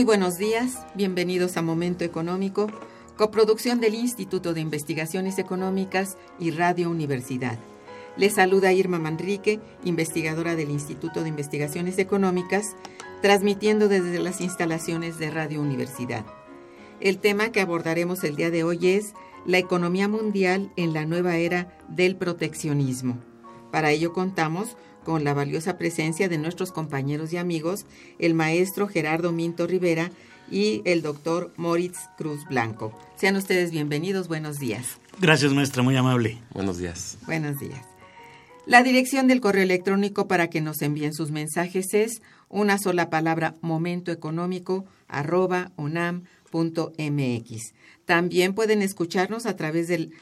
Muy buenos días, bienvenidos a Momento Económico, coproducción del Instituto de Investigaciones Económicas y Radio Universidad. Les saluda Irma Manrique, investigadora del Instituto de Investigaciones Económicas, transmitiendo desde las instalaciones de Radio Universidad. El tema que abordaremos el día de hoy es la economía mundial en la nueva era del proteccionismo. Para ello contamos con la valiosa presencia de nuestros compañeros y amigos, el maestro Gerardo Minto Rivera y el doctor Moritz Cruz Blanco. Sean ustedes bienvenidos, buenos días. Gracias, maestra, muy amable. Buenos días. Buenos días. La dirección del correo electrónico para que nos envíen sus mensajes es una sola palabra momentoeconómico arroba unam.mx. También pueden escucharnos a través del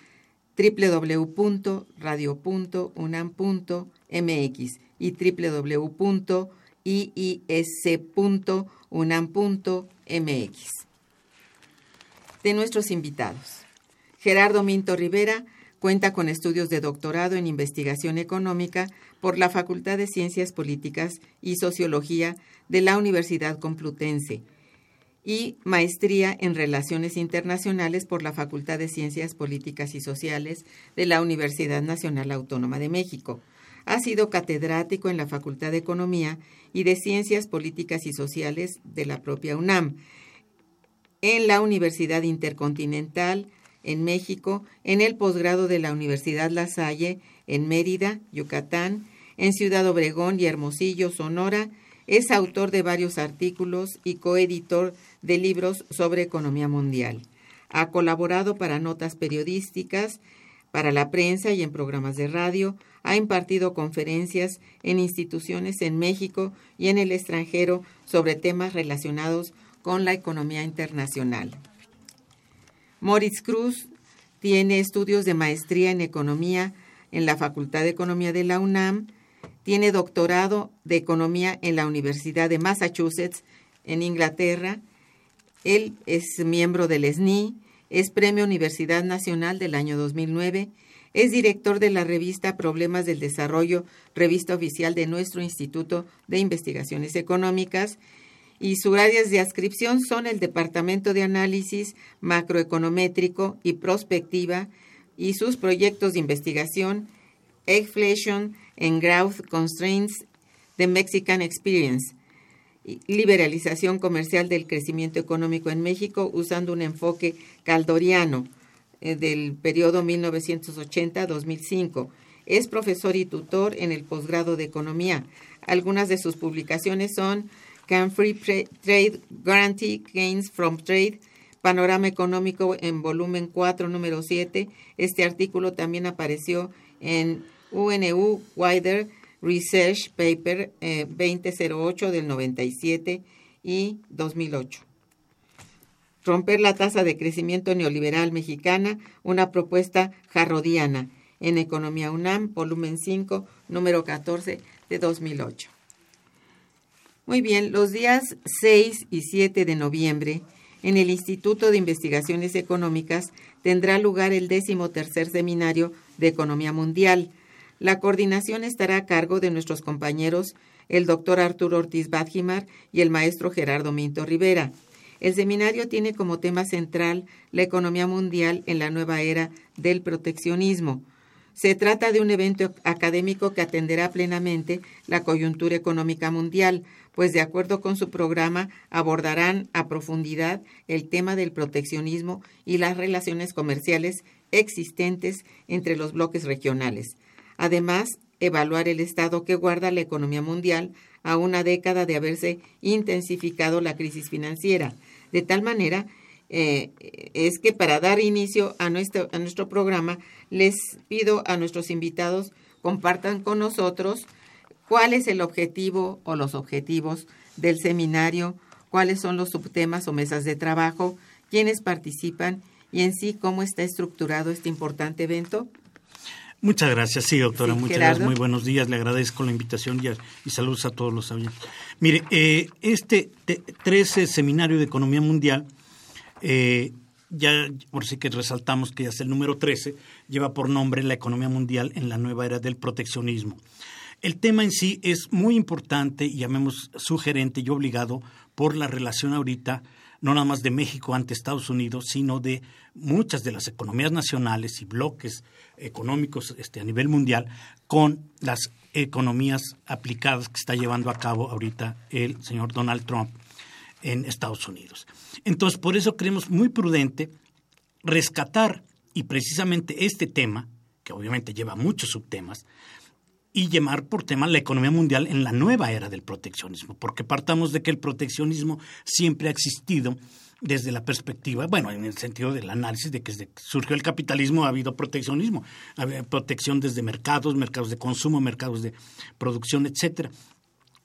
www.radio.unam.mx y www.iis.unam.mx. De nuestros invitados. Gerardo Minto Rivera cuenta con estudios de doctorado en investigación económica por la Facultad de Ciencias Políticas y Sociología de la Universidad Complutense y maestría en Relaciones Internacionales por la Facultad de Ciencias Políticas y Sociales de la Universidad Nacional Autónoma de México. Ha sido catedrático en la Facultad de Economía y de Ciencias Políticas y Sociales de la propia UNAM, en la Universidad Intercontinental en México, en el posgrado de la Universidad La Salle en Mérida, Yucatán, en Ciudad Obregón y Hermosillo, Sonora, es autor de varios artículos y coeditor de libros sobre economía mundial. Ha colaborado para notas periodísticas, para la prensa y en programas de radio. Ha impartido conferencias en instituciones en México y en el extranjero sobre temas relacionados con la economía internacional. Moritz Cruz tiene estudios de maestría en economía en la Facultad de Economía de la UNAM, tiene doctorado de economía en la Universidad de Massachusetts en Inglaterra él es miembro del SNI, es Premio Universidad Nacional del año 2009, es director de la revista Problemas del Desarrollo, revista oficial de nuestro Instituto de Investigaciones Económicas, y sus áreas de adscripción son el Departamento de Análisis Macroeconométrico y Prospectiva y sus proyectos de investigación Inflation and Growth Constraints, The Mexican Experience, liberalización comercial del crecimiento económico en México usando un enfoque caldoriano del periodo 1980-2005. Es profesor y tutor en el posgrado de Economía. Algunas de sus publicaciones son Can Free Trade Guarantee Gains from Trade, Panorama Económico en volumen 4, número 7. Este artículo también apareció en UNU Wider Research Paper 2008 eh, del 97 y 2008. Romper la tasa de crecimiento neoliberal mexicana, una propuesta jarrodiana en Economía UNAM, volumen 5, número 14 de 2008. Muy bien, los días 6 y 7 de noviembre, en el Instituto de Investigaciones Económicas tendrá lugar el tercer seminario de Economía Mundial, la coordinación estará a cargo de nuestros compañeros, el doctor Arturo Ortiz Badjimar y el maestro Gerardo Minto Rivera. El seminario tiene como tema central la economía mundial en la nueva era del proteccionismo. Se trata de un evento académico que atenderá plenamente la coyuntura económica mundial, pues de acuerdo con su programa abordarán a profundidad el tema del proteccionismo y las relaciones comerciales existentes entre los bloques regionales. Además, evaluar el estado que guarda la economía mundial a una década de haberse intensificado la crisis financiera, de tal manera eh, es que para dar inicio a nuestro, a nuestro programa, les pido a nuestros invitados compartan con nosotros cuál es el objetivo o los objetivos del seminario, cuáles son los subtemas o mesas de trabajo, quiénes participan y en sí cómo está estructurado este importante evento. Muchas gracias, sí, doctora, muchas gracias, muy buenos días, le agradezco la invitación y, saludos a todos los oyentes. Mire, eh, este 13 Seminario de Economía Mundial eh, ya por sí que resaltamos que ya es el número 13, lleva por nombre la economía mundial en la nueva era del proteccionismo. El tema en sí es muy importante y llamemos sugerente y obligado por la relación ahorita, no nada más de México ante Estados Unidos, sino de muchas de las economías nacionales y bloques económicos este, a nivel mundial con las economías aplicadas que está llevando a cabo ahorita el señor Donald Trump en Estados Unidos. Entonces, por eso creemos muy prudente rescatar y precisamente este tema, que obviamente lleva muchos subtemas, y llamar por tema la economía mundial en la nueva era del proteccionismo, porque partamos de que el proteccionismo siempre ha existido desde la perspectiva, bueno, en el sentido del análisis de que desde que surgió el capitalismo ha habido proteccionismo, ha protección desde mercados, mercados de consumo, mercados de producción, etcétera.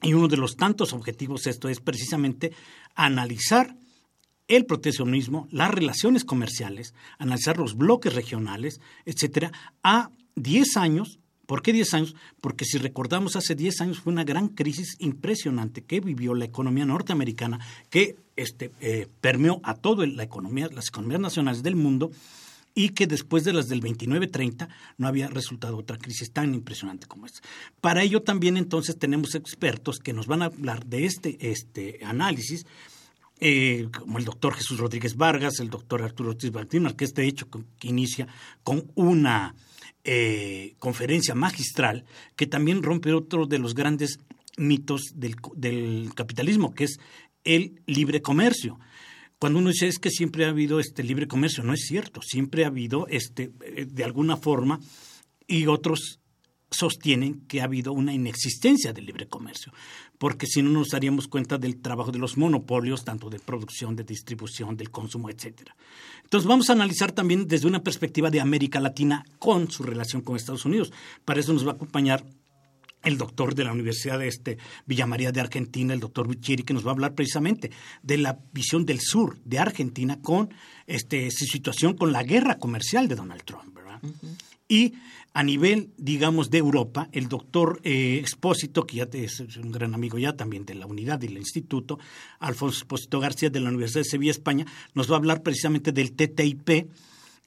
Y uno de los tantos objetivos esto es precisamente analizar el proteccionismo, las relaciones comerciales, analizar los bloques regionales, etcétera, a 10 años. ¿Por qué 10 años? Porque si recordamos, hace 10 años fue una gran crisis impresionante que vivió la economía norteamericana, que este, eh, permeó a toda la economía, las economías nacionales del mundo, y que después de las del 29-30 no había resultado otra crisis tan impresionante como esta. Para ello también entonces tenemos expertos que nos van a hablar de este, este análisis, eh, como el doctor Jesús Rodríguez Vargas, el doctor Arturo Ortiz Martínez, que este hecho que inicia con una eh, conferencia magistral que también rompe otro de los grandes mitos del, del capitalismo, que es el libre comercio. Cuando uno dice es que siempre ha habido este libre comercio, no es cierto, siempre ha habido este eh, de alguna forma y otros sostienen que ha habido una inexistencia del libre comercio, porque si no nos daríamos cuenta del trabajo de los monopolios, tanto de producción, de distribución, del consumo, etcétera. Entonces vamos a analizar también desde una perspectiva de América Latina con su relación con Estados Unidos. Para eso nos va a acompañar el doctor de la Universidad de este, Villa María de Argentina, el doctor Buchiri, que nos va a hablar precisamente de la visión del sur de Argentina con este, su situación con la guerra comercial de Donald Trump. ¿verdad? Y a nivel, digamos, de Europa, el doctor eh, Expósito, que ya es un gran amigo ya también de la unidad y del instituto, Alfonso Expósito García de la Universidad de Sevilla, España, nos va a hablar precisamente del TTIP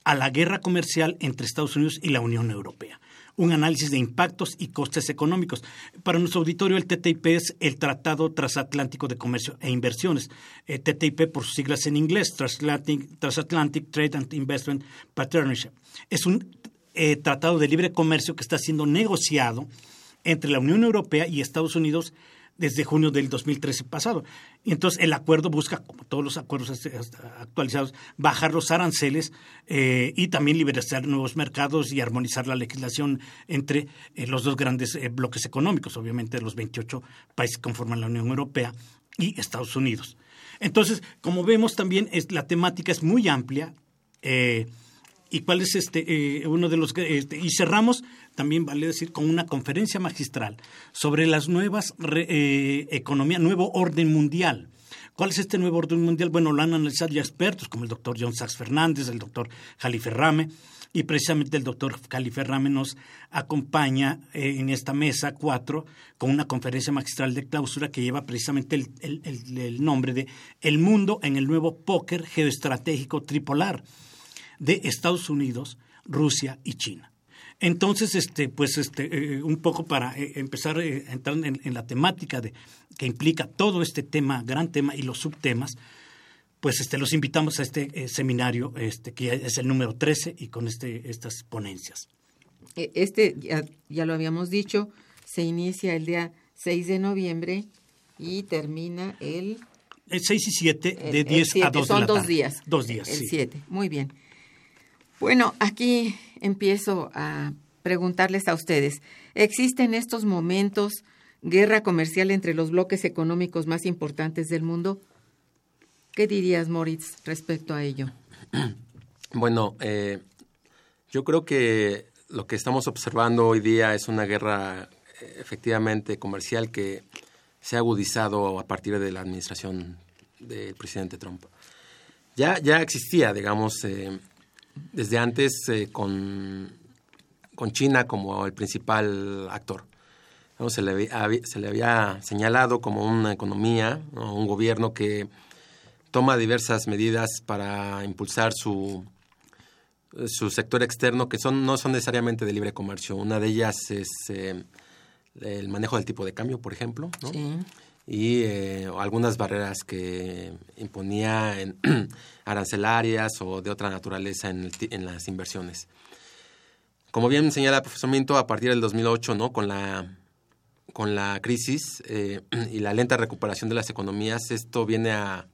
a la guerra comercial entre Estados Unidos y la Unión Europea un análisis de impactos y costes económicos. Para nuestro auditorio, el TTIP es el Tratado Transatlántico de Comercio e Inversiones. Eh, TTIP por sus siglas en inglés, Transatlantic, Trade and Investment Partnership. Es un eh, tratado de libre comercio que está siendo negociado entre la Unión Europea y Estados Unidos desde junio del 2013 pasado. Y entonces el acuerdo busca, como todos los acuerdos actualizados, bajar los aranceles eh, y también liberalizar nuevos mercados y armonizar la legislación entre eh, los dos grandes eh, bloques económicos, obviamente los 28 países que conforman la Unión Europea y Estados Unidos. Entonces, como vemos también, es, la temática es muy amplia y cuál es este uno de los este, y cerramos también vale decir con una conferencia magistral sobre las nuevas eh, economía nuevo orden mundial ¿Cuál es este nuevo orden mundial? Bueno, lo han analizado ya expertos como el doctor John Sachs Fernández, el doctor Jalife Rame, y precisamente el doctor Jalife Rame nos acompaña eh, en esta mesa cuatro con una conferencia magistral de clausura que lleva precisamente el, el, el nombre de El mundo en el nuevo póker geoestratégico tripolar de Estados Unidos, Rusia y China. Entonces, este, pues, este, eh, un poco para eh, empezar eh, entrar en, la temática de, que implica todo este tema, gran tema y los subtemas, pues este, los invitamos a este seminario, este, que es el número 13 y con este, estas ponencias. E, este, ya, lo habíamos dicho, se inicia el día 6 de noviembre y termina el... El 6 y 7 de 10 a 2 Son de la dos días. Dos días, El 7, muy bien. Bueno, aquí empiezo a preguntarles a ustedes. ¿Existe en estos momentos guerra comercial entre los bloques económicos más importantes del mundo? ¿Qué dirías, Moritz, respecto a ello? Bueno, eh, yo creo que lo que estamos observando hoy día es una guerra eh, efectivamente comercial que se ha agudizado a partir de la administración del presidente Trump. Ya, ya existía, digamos, eh, desde antes con, con China como el principal actor. Se, le, se, le, había señalado como una economía, un gobierno que toma diversas medidas para impulsar su, su sector externo que son, no son necesariamente de libre comercio. Una de ellas es eh, el manejo del tipo de cambio, por ejemplo, y eh, algunas barreras que imponía en arancelarias o de otra naturaleza en, en, las inversiones. Como bien señala el profesor Minto, a partir del 2008, ¿no? con, la, con la crisis eh, y la lenta recuperación de las economías, esto viene a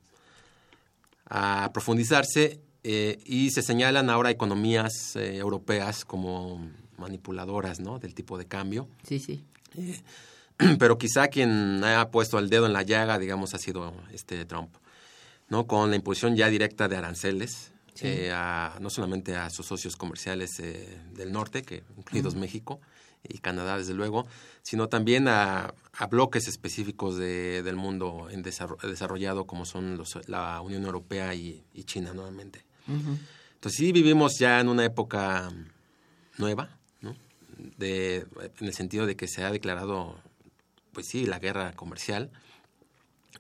a profundizarse eh, y se señalan ahora economías europeas como manipuladoras ¿no? del tipo de cambio. Sí, sí. Eh, pero quizá quien haya puesto el dedo en la llaga, digamos, ha sido este Trump, ¿no? Con la imposición ya directa de aranceles, no solamente a sus socios comerciales del norte, que incluidos México, y Canadá, desde luego, sino también a, bloques específicos de, del mundo en desarrollado como son los, la Unión Europea y, China nuevamente. Entonces sí vivimos ya en una época nueva, ¿no? de, en el sentido de que se ha declarado, pues sí, la guerra comercial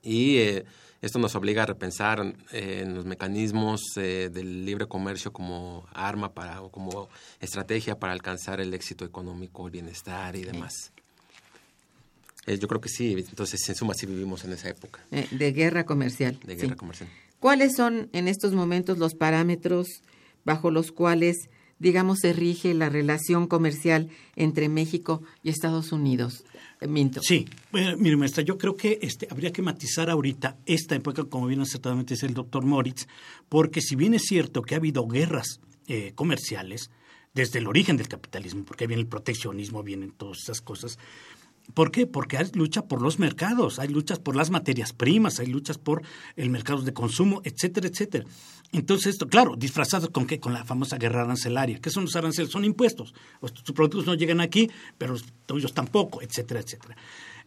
y eh, esto nos obliga a repensar en los mecanismos eh, del libre comercio como arma para o como estrategia para alcanzar el éxito económico, el bienestar y demás. Eh, yo creo que sí, entonces en suma sí vivimos en esa época. Eh, de guerra comercial. De guerra comercial. ¿Cuáles son en estos momentos los parámetros bajo los cuales, digamos, se rige la relación comercial entre México y Estados Unidos? Sí, mire, maestra, yo creo que este, habría que matizar ahorita esta época, como bien acertadamente dice el doctor Moritz, porque si bien es cierto que ha habido guerras eh, comerciales desde el origen del capitalismo, porque viene el proteccionismo, vienen todas esas cosas, ¿Por qué? Porque hay lucha por los mercados, hay luchas por las materias primas, hay luchas por el mercado de consumo, etcétera, etcétera. Entonces, esto, claro, disfrazados con qué? Con la famosa guerra arancelaria. ¿Qué son los aranceles? Son impuestos. Sus productos no llegan aquí, pero los tuyos tampoco, etcétera, etcétera.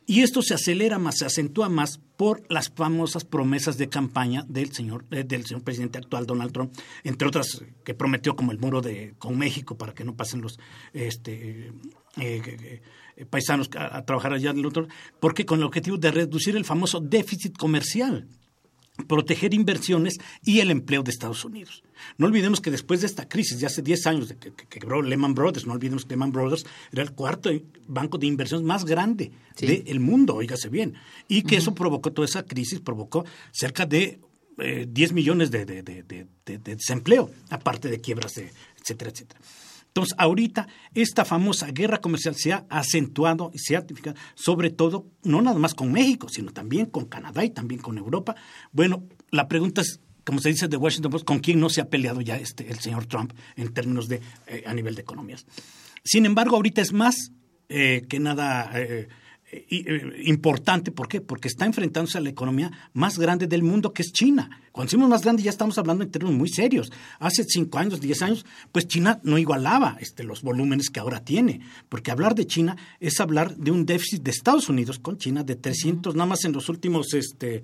Y esto se acelera más, se acentúa más por las famosas promesas de campaña del señor, eh, del señor presidente actual Donald Trump, entre otras que prometió como el muro de con México para que no pasen los este, eh, eh, paisanos a, trabajar allá en el otro, porque con el objetivo de reducir el famoso déficit comercial proteger inversiones y el empleo de Estados Unidos. No olvidemos que después de esta crisis, de hace 10 años que, quebró Lehman Brothers, no olvidemos que Lehman Brothers era el cuarto banco de inversiones más grande del mundo, oígase bien, y que eso provocó toda esa crisis, provocó cerca de 10 eh, millones de, de, desempleo, aparte de quiebras, etcétera, etcétera. Entonces, ahorita esta famosa guerra comercial se ha acentuado y se ha tipificado, sobre todo, no nada más con México, sino también con Canadá y también con Europa. Bueno, la pregunta es, como se dice de Washington Post, ¿con quién no se ha peleado ya este, el señor Trump en términos de, eh, a nivel de economías? Sin embargo, ahorita es más eh, que nada... Eh, importante. ¿Por qué? Porque está enfrentándose a la economía más grande del mundo, que es China. Cuando decimos más grande ya estamos hablando en términos muy serios. Hace cinco años, diez años, pues China no igualaba este, los volúmenes que ahora tiene. Porque hablar de China es hablar de un déficit de Estados Unidos con China de 300, nada más en los últimos este,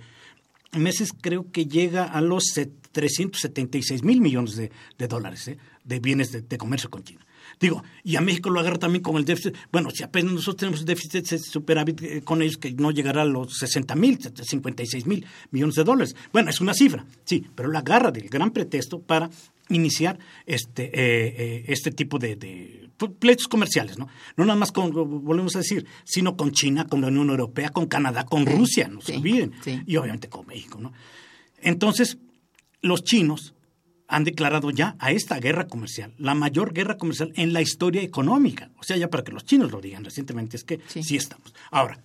meses creo que llega a los 376 mil millones de, dólares ¿eh? de bienes de comercio con China. Digo, y a México lo agarra también con el déficit. Bueno, si apenas nosotros tenemos déficit superávit eh, con ellos que no llegará a los 60 mil, 56 mil millones de dólares. Bueno, es una cifra, sí, pero la agarra del gran pretexto para iniciar este, eh, eh, este tipo de, de, pleitos comerciales, ¿no? No nada más con, volvemos a decir, sino con China, con la Unión Europea, con Canadá, con Rusia, no se olviden, y obviamente con México, ¿no? Entonces, los chinos han declarado ya a esta guerra comercial, la mayor guerra comercial en la historia económica. O sea, ya para que los chinos lo digan recientemente, es que sí, estamos. Ahora,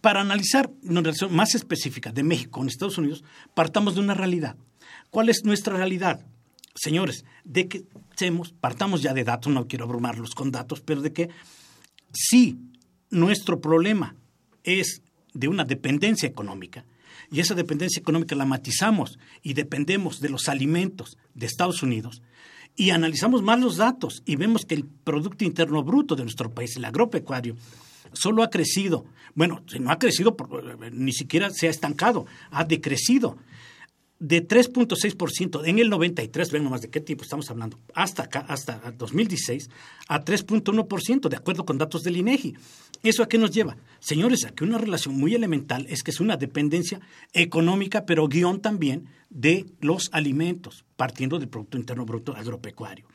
para analizar una relación más específica de México con Estados Unidos, partamos de una realidad. ¿Cuál es nuestra realidad? Señores, de que partamos ya de datos, no quiero abrumarlos con datos, pero de que si nuestro problema es de una dependencia económica, y esa dependencia económica la matizamos y dependemos de los alimentos de Estados Unidos, y analizamos más los datos y vemos que el Producto Interno Bruto de nuestro país, el agropecuario, solo ha crecido, bueno, no ha crecido, ni siquiera se ha estancado, ha decrecido de 3.6% en el 93, ven nomás de qué tipo estamos hablando, hasta acá, hasta 2016, a 3.1%, de acuerdo con datos del INEGI. ¿Eso a qué nos lleva? Señores, a que una relación muy elemental es que es una dependencia económica, pero guion también de los alimentos, partiendo del Producto Interno Bruto agropecuario.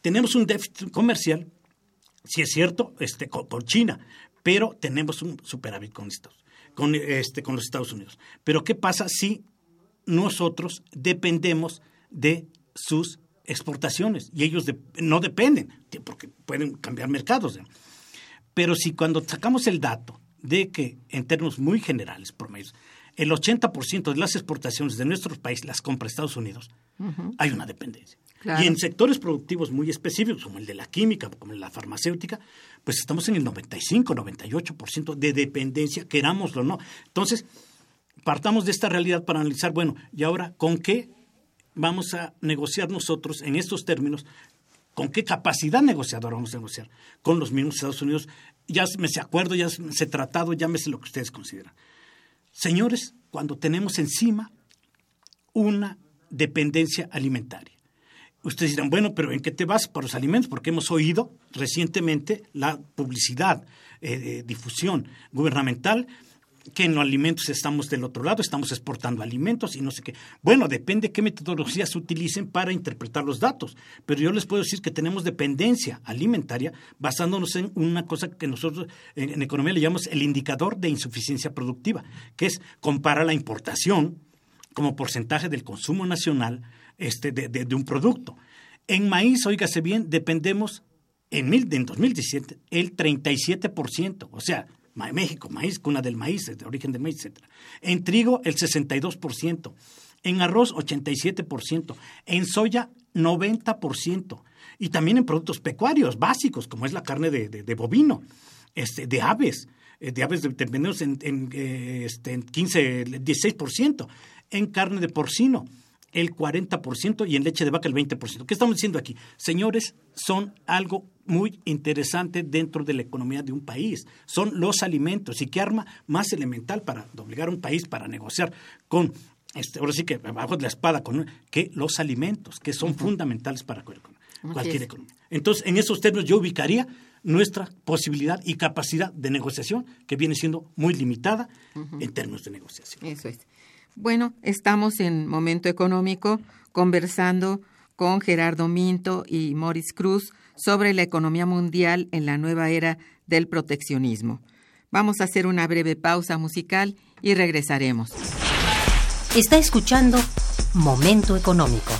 Tenemos un déficit comercial, si es cierto, este, por China, pero tenemos un superávit con estos, con, este, con los Estados Unidos. Pero ¿qué pasa si nosotros dependemos de sus exportaciones y ellos no dependen, porque pueden cambiar mercados. Pero si cuando sacamos el dato de que en términos muy generales, promedios, el 80% de las exportaciones de nuestro país las compra Estados Unidos, hay una dependencia. Y en sectores productivos muy específicos, como el de la química, como el de la farmacéutica, pues estamos en el 95, 98% de dependencia, querámoslo o no. Entonces, partamos de esta realidad para analizar, bueno, y ahora, ¿con qué vamos a negociar nosotros en estos términos? ¿Con qué capacidad negociadora vamos a negociar? Con los mismos Estados Unidos. Ya me se acuerdo, ya se tratado, llámese lo que ustedes consideran. Señores, cuando tenemos encima una dependencia alimentaria. Ustedes dirán, bueno, pero ¿en qué te vas para los alimentos? Porque hemos oído recientemente la publicidad, eh, difusión gubernamental que en los alimentos estamos del otro lado, estamos exportando alimentos y no sé qué. Bueno, depende qué metodologías utilicen para interpretar los datos, pero yo les puedo decir que tenemos dependencia alimentaria basándonos en una cosa que nosotros en, economía le llamamos el indicador de insuficiencia productiva, que es comparar la importación como porcentaje del consumo nacional este, de, un producto. En maíz, óigase bien, dependemos en, en 2017 el 37%, o sea, México, maíz, cuna del maíz, de origen del maíz, etc. En trigo, el 62%. En arroz, 87%. En soya, 90%. Y también en productos pecuarios básicos, como es la carne de, bovino, este, de aves, eh, de aves dependiendo en, en, eh, este, en 15, 16%. En carne de porcino, el 40% y en leche de vaca el 20%. ¿Qué estamos diciendo aquí? Señores, son algo muy interesante dentro de la economía de un país. Son los alimentos. ¿Y qué arma más elemental para obligar a un país para negociar con, este, ahora sí que bajo de la espada, con que los alimentos, que son fundamentales para cualquier economía. Entonces, en esos términos yo ubicaría nuestra posibilidad y capacidad de negociación, que viene siendo muy limitada en términos de negociación. Eso es. Bueno, estamos en momento económico conversando con Gerardo Minto y Morris Cruz sobre la economía mundial en la nueva era del proteccionismo. Vamos a hacer una breve pausa musical y regresaremos. Está escuchando Momento Económico.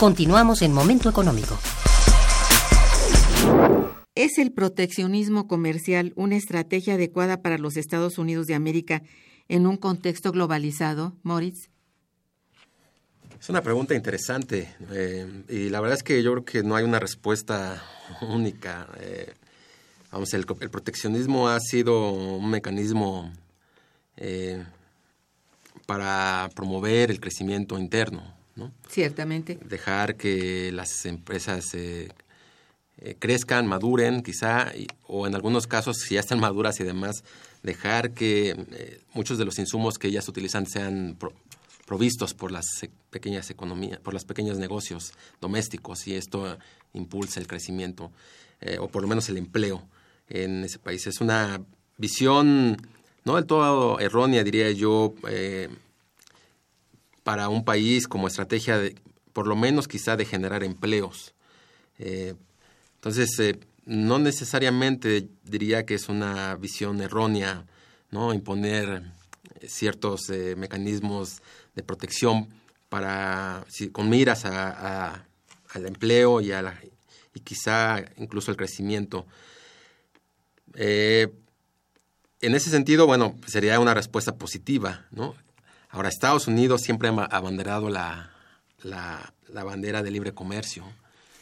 Continuamos en Momento Económico. ¿Es el proteccionismo comercial una estrategia adecuada para los Estados Unidos de América en un contexto globalizado, Moritz? Es una pregunta interesante eh, y la verdad es que yo creo que no hay una respuesta única. Eh, vamos, el, el, proteccionismo ha sido un mecanismo eh, para promover el crecimiento interno, Ciertamente. Dejar que las empresas eh, eh, crezcan, maduren, quizá, o en algunos casos, si ya están maduras y demás, dejar que eh, muchos de los insumos que ellas utilizan sean provistos por las pequeñas economías, por los pequeños negocios domésticos y esto impulsa el crecimiento eh, o por lo menos el empleo en ese país. Es una visión no del todo errónea, diría yo, eh, para un país como estrategia de, por lo menos quizá de generar empleos. Eh, entonces, no necesariamente diría que es una visión errónea, ¿no? Imponer ciertos mecanismos de protección para, con miras al empleo y, a y quizá incluso el crecimiento. Eh, en ese sentido, bueno, sería una respuesta positiva, ¿no? Ahora, Estados Unidos siempre ha abanderado la, la, bandera de libre comercio,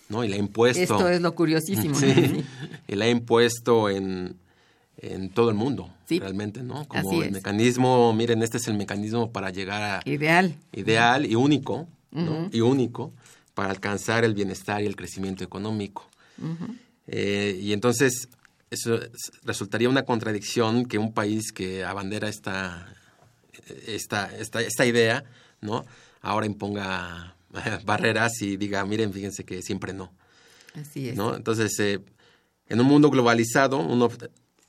¿no? Y la ha impuesto... Esto es lo curiosísimo. Sí, y la ha impuesto en, en todo el mundo, realmente, ¿no? Como el mecanismo, miren, este es el mecanismo para llegar a... Ideal. Ideal y único, ¿no? Y único para alcanzar el bienestar y el crecimiento económico. Eh, y entonces, eso resultaría una contradicción que un país que abandera esta, esta, esta, esta idea, ¿no? Ahora imponga barreras y diga, miren, fíjense que siempre no. Así es. ¿no? Entonces, eh, en un mundo globalizado, uno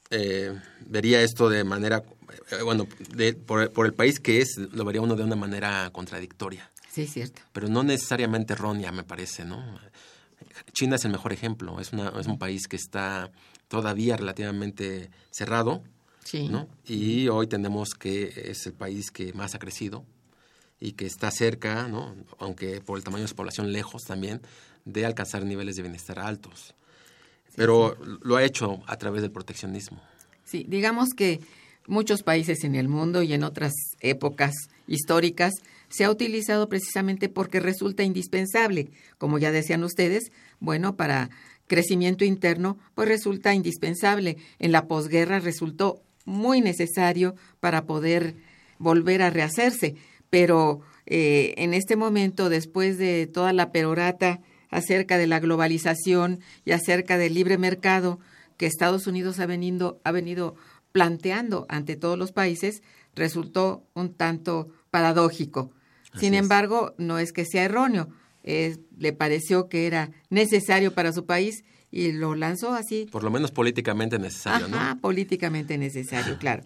eh, vería esto de manera, eh, bueno, por, el país que es, lo vería uno de una manera contradictoria. Sí, cierto. Pero no necesariamente errónea, me parece, ¿no? China es el mejor ejemplo, es, una, es un país que está todavía relativamente cerrado, sí. ¿no? Y hoy tenemos que es el país que más ha crecido y que está cerca, ¿no? Aunque por el tamaño de su población lejos también, de alcanzar niveles de bienestar altos pero lo ha hecho a través del proteccionismo. Sí, digamos que muchos países en el mundo y en otras épocas históricas se ha utilizado precisamente porque resulta indispensable, como ya decían ustedes, bueno, para crecimiento interno, pues resulta indispensable. En la posguerra resultó muy necesario para poder volver a rehacerse, pero eh, en este momento, después de toda la perorata acerca de la globalización y acerca del libre mercado que Estados Unidos ha venido, ha venido planteando ante todos los países, resultó un tanto paradójico. Sin embargo, no es que sea erróneo, le pareció que era necesario para su país y lo lanzó así. Por lo menos políticamente necesario, Ajá, políticamente necesario, claro.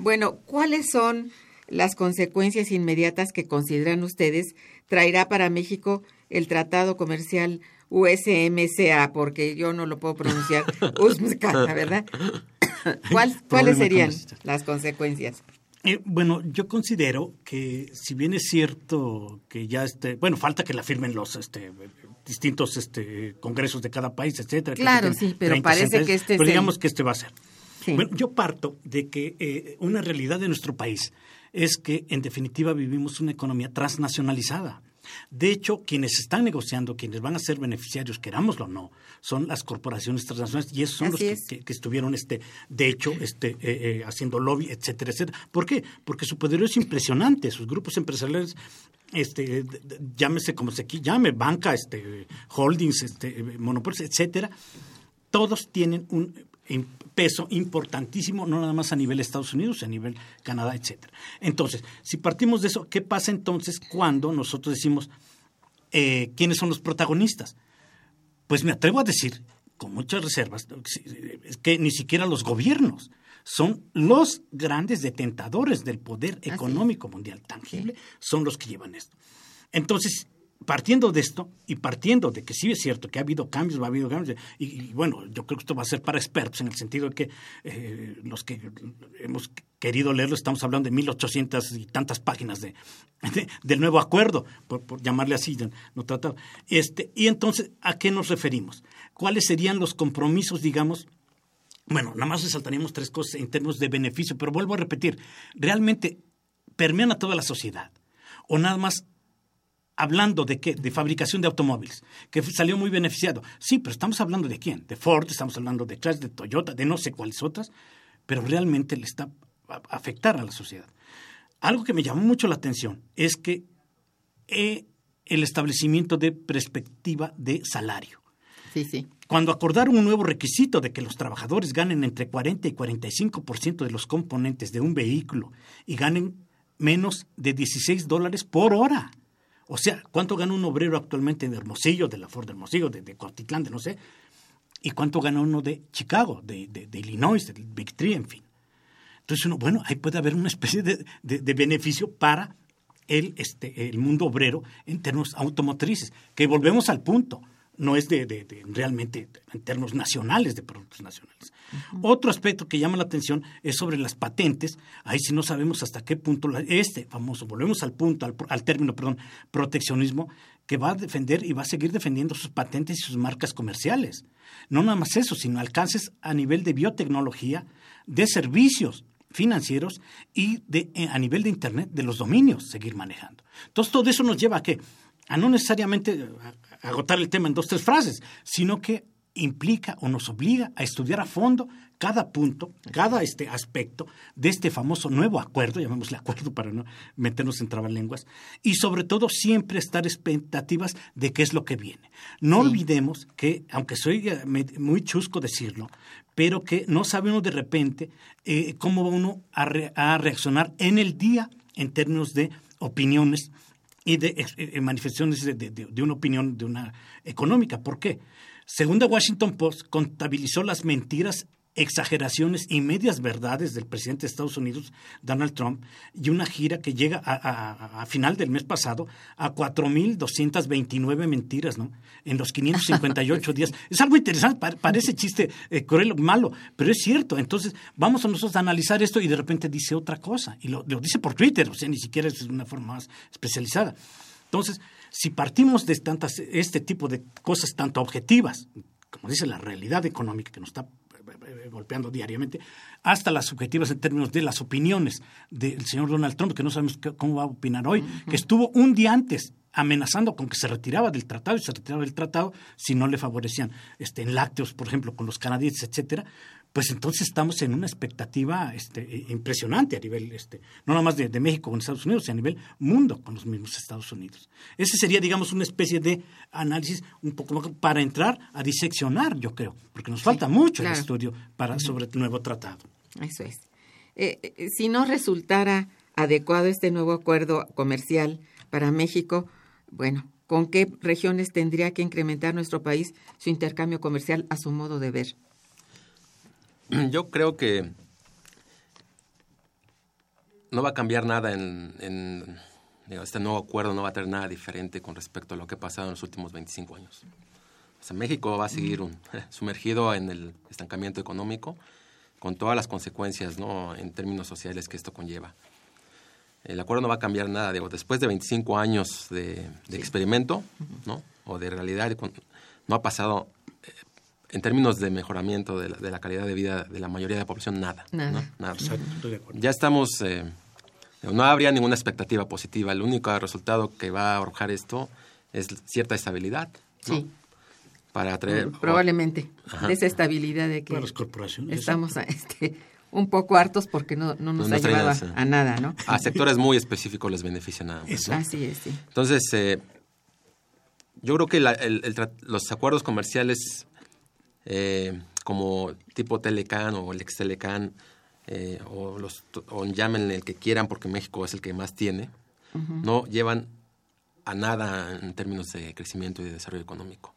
Bueno, ¿cuáles son las consecuencias inmediatas que consideran ustedes traerá para México el Tratado Comercial USMCA, porque yo no lo puedo pronunciar, USMCA, ¿verdad? ¿Cuáles serían las consecuencias? Eh, bueno, yo considero que si bien es cierto que ya este, bueno, falta que la firmen los este, distintos este, congresos de cada país, etcétera. Claro, sí, pero parece que este pero digamos que este va a ser. Bueno, yo parto de que eh, una realidad de nuestro país es que en definitiva vivimos una economía transnacionalizada. De hecho, quienes están negociando, quienes van a ser beneficiarios, querámoslo o no, son las corporaciones transnacionales y esos son los que, estuvieron, este, de hecho, este, eh, eh, haciendo lobby, etcétera, etcétera. ¿Por qué? Porque su poder es impresionante. Sus grupos empresariales este, llámese como se llame, banca, este, holdings, este, monopolios, etcétera, todos tienen un peso importantísimo, no nada más a nivel Estados Unidos, a nivel Canadá, etcétera. Entonces, si partimos de eso, ¿qué pasa entonces cuando nosotros decimos eh, quiénes son los protagonistas? Pues me atrevo a decir, con muchas reservas, que ni siquiera los gobiernos son los grandes detentadores del poder económico mundial tangible, son los que llevan esto. Entonces, partiendo de esto y partiendo de que sí es cierto que ha habido cambios, ha habido cambios, y, bueno, yo creo que esto va a ser para expertos en el sentido de que eh, los que hemos querido leerlo, estamos hablando de 1800 y tantas páginas de, del nuevo acuerdo, por, llamarle así, no tratado. Este, y entonces, ¿a qué nos referimos? ¿Cuáles serían los compromisos, digamos? Bueno, nada más resaltaríamos tres cosas en términos de beneficio, pero vuelvo a repetir, realmente permean a toda la sociedad o nada más hablando de qué? De fabricación de automóviles, que salió muy beneficiado. Sí, pero estamos hablando de quién? De Ford, estamos hablando de Chrysler, de Toyota, de no sé cuáles otras, pero realmente le está a afectar a la sociedad. Algo que me llamó mucho la atención es que eh, el establecimiento de perspectiva de salario. Sí, sí. Cuando acordaron un nuevo requisito de que los trabajadores ganen entre 40 y 45% de los componentes de un vehículo y ganen menos de 16 dólares por hora. O sea, ¿cuánto gana un obrero actualmente de Hermosillo, de la Ford de Hermosillo, de, de Cortitlán, de no sé? ¿Y cuánto gana uno de Chicago, de, de, Illinois, del Big Tree, en fin? Entonces uno, bueno, ahí puede haber una especie de, de beneficio para el, este, el mundo obrero en términos automotrices, que volvemos al punto no es de, realmente en términos nacionales, de productos nacionales. Otro aspecto que llama la atención es sobre las patentes. Ahí sí no sabemos hasta qué punto este famoso, volvemos al punto, al, término, perdón, proteccionismo, que va a defender y va a seguir defendiendo sus patentes y sus marcas comerciales. No nada más eso, sino alcances a nivel de biotecnología, de servicios financieros y de, eh, a nivel de Internet de los dominios seguir manejando. Entonces todo eso nos lleva a que a no necesariamente agotar el tema en dos, tres frases, sino que implica o nos obliga a estudiar a fondo cada punto, cada este aspecto de este famoso nuevo acuerdo, llamémosle acuerdo para no meternos en trabalenguas, y sobre todo siempre estar expectativas de qué es lo que viene. No olvidemos que, aunque soy eh, muy chusco decirlo, pero que no sabe uno de repente eh, cómo va uno a reaccionar en el día en términos de opiniones y de eh, eh, manifestaciones de, de, una opinión de una económica. ¿Por qué? Según The Washington Post, contabilizó las mentiras exageraciones y medias verdades del presidente de Estados Unidos, Donald Trump, y una gira que llega a, final del mes pasado a 4.229 mentiras, ¿no? En los 558 días. Es algo interesante, parece chiste eh, cruel, malo, pero es cierto. Entonces, vamos a nosotros a analizar esto y de repente dice otra cosa. Y lo, dice por Twitter, o sea, ni siquiera es una forma más especializada. Entonces, si partimos de tantas, este tipo de cosas tanto objetivas, como dice la realidad económica que nos está golpeando diariamente, hasta las subjetivas en términos de las opiniones del señor Donald Trump, que no sabemos cómo va a opinar hoy, que estuvo un día antes amenazando con que se retiraba del tratado y se retiraba del tratado si no le favorecían este, en lácteos, por ejemplo, con los canadienses, etcétera, pues entonces estamos en una expectativa este, impresionante a nivel, este, no nada más de, México con Estados Unidos, sino a nivel mundo con los mismos Estados Unidos. Ese sería, digamos, una especie de análisis un poco más para entrar a diseccionar, yo creo, porque nos falta mucho el estudio para, sobre el nuevo tratado. Eso es. Eh, eh, si no resultara adecuado este nuevo acuerdo comercial para México, bueno, ¿con qué regiones tendría que incrementar nuestro país su intercambio comercial a su modo de ver? Yo creo que no va a cambiar nada en, este nuevo acuerdo, no va a tener nada diferente con respecto a lo que ha pasado en los últimos 25 años. O sea, México va a seguir sumergido en el estancamiento económico con todas las consecuencias ¿no? en términos sociales que esto conlleva. El acuerdo no va a cambiar nada. Digo, después de 25 años de, experimento ¿no? o de realidad, no ha pasado en términos de mejoramiento de la, calidad de vida de la mayoría de la población, nada. Nada. Ya estamos, eh, no habría ninguna expectativa positiva. El único resultado que va a arrojar esto es cierta estabilidad. Sí. Para atraer. Probablemente. esa estabilidad de que. Estamos este, un poco hartos porque no, no nos ha llevado a, nada, ¿no? A sectores muy específicos les beneficia nada más. Así es, sí. Entonces, eh, yo creo que los acuerdos comerciales eh, como tipo Telecan o el ex Telecan, eh, o, los, o llamen el que quieran porque México es el que más tiene, no llevan a nada en términos de crecimiento y de desarrollo económico.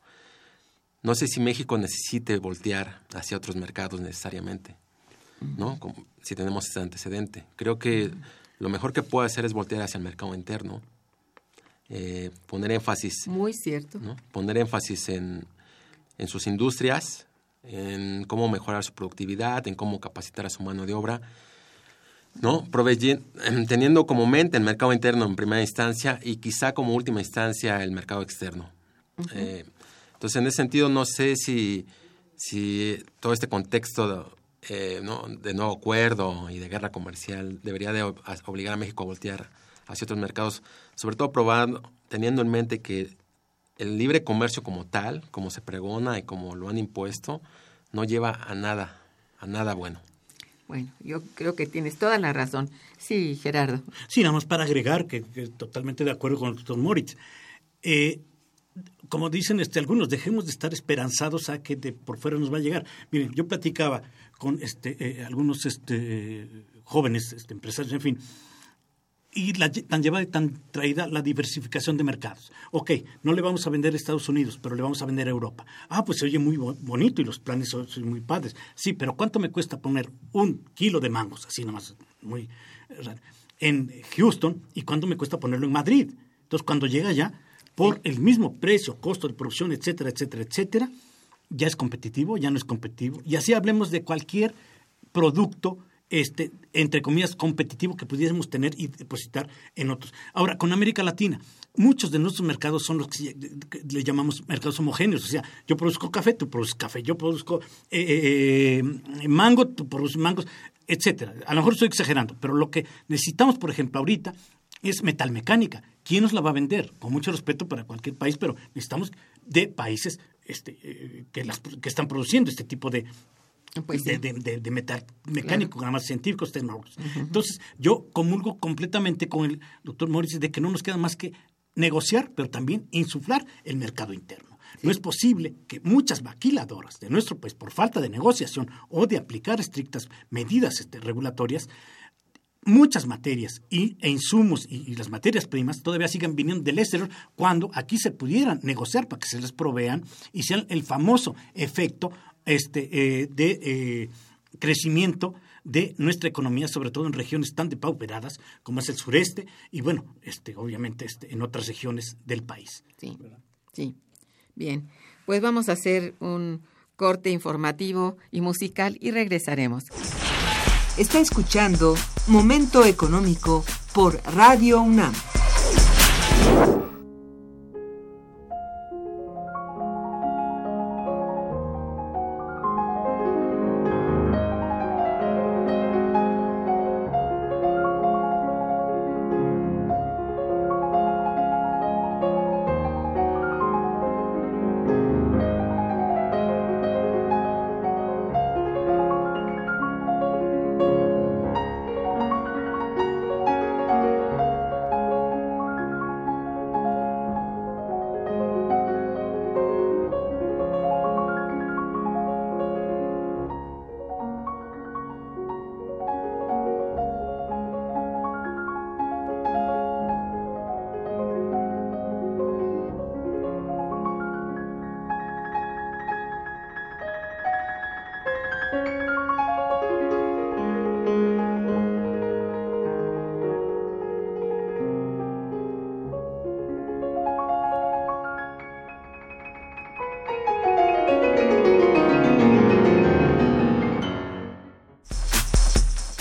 No sé si México necesite voltear hacia otros mercados necesariamente, ¿no? si tenemos ese antecedente. Creo que lo mejor que puede hacer es voltear hacia el mercado interno, eh, poner énfasis. Muy cierto. Poner énfasis en, en sus industrias, en cómo mejorar su productividad, en cómo capacitar a su mano de obra, ¿no? teniendo como mente el mercado interno en primera instancia y quizá como última instancia el mercado externo. Eh, entonces, en ese sentido, no sé si, si todo este contexto eh, de nuevo acuerdo y de guerra comercial debería de obligar a México a voltear hacia otros mercados, sobre todo probando, teniendo en mente que el libre comercio como tal, como se pregona y como lo han impuesto, no lleva a nada, a nada bueno. Bueno, yo creo que tienes toda la razón. Sí, Gerardo. Sí, nada más para agregar que, totalmente de acuerdo con el doctor Moritz. Eh, como dicen este, algunos, dejemos de estar esperanzados a que de por fuera nos va a llegar. Miren, yo platicaba con este, eh, algunos este, jóvenes este, empresarios, en fin, y la, tan llevada y tan traída la diversificación de mercados. Ok, no le vamos a vender a Estados Unidos, pero le vamos a vender a Europa. Ah, pues se oye muy bonito y los planes son, muy padres. Sí, pero ¿cuánto me cuesta poner un kilo de mangos? Así nomás, muy En Houston, ¿y cuánto me cuesta ponerlo en Madrid? Entonces, cuando llega allá, por el mismo precio, costo de producción, etcétera, etcétera, etcétera, ya es competitivo, ya no es competitivo. Y así hablemos de cualquier producto este, entre comillas, competitivo que pudiésemos tener y depositar en otros. Ahora, con América Latina, muchos de nuestros mercados son los que le llamamos mercados homogéneos. O sea, yo produzco café, tú produces café, yo produzco eh, eh, eh, mango, tú produces mangos, etcétera. A lo mejor estoy exagerando, pero lo que necesitamos, por ejemplo, ahorita es metalmecánica. ¿Quién nos la va a vender? Con mucho respeto para cualquier país, pero necesitamos de países este, que, las, que están produciendo este tipo de, pues de, de, metal mecánico, nada más científicos, tecnólogos. Entonces, yo comulgo completamente con el doctor Morris de que no nos queda más que negociar, pero también insuflar el mercado interno. No es posible que muchas maquiladoras de nuestro país, por falta de negociación o de aplicar estrictas medidas este, regulatorias, muchas materias y, e insumos y, las materias primas todavía sigan viniendo del exterior cuando aquí se pudieran negociar para que se les provean y sean el famoso efecto este, eh, de eh, crecimiento de nuestra economía, sobre todo en regiones tan depauperadas como es el sureste y, bueno, este, obviamente este, en otras regiones del país. Sí, sí. Bien, pues vamos a hacer un corte informativo y musical y regresaremos. Está escuchando Momento Económico por Radio UNAM.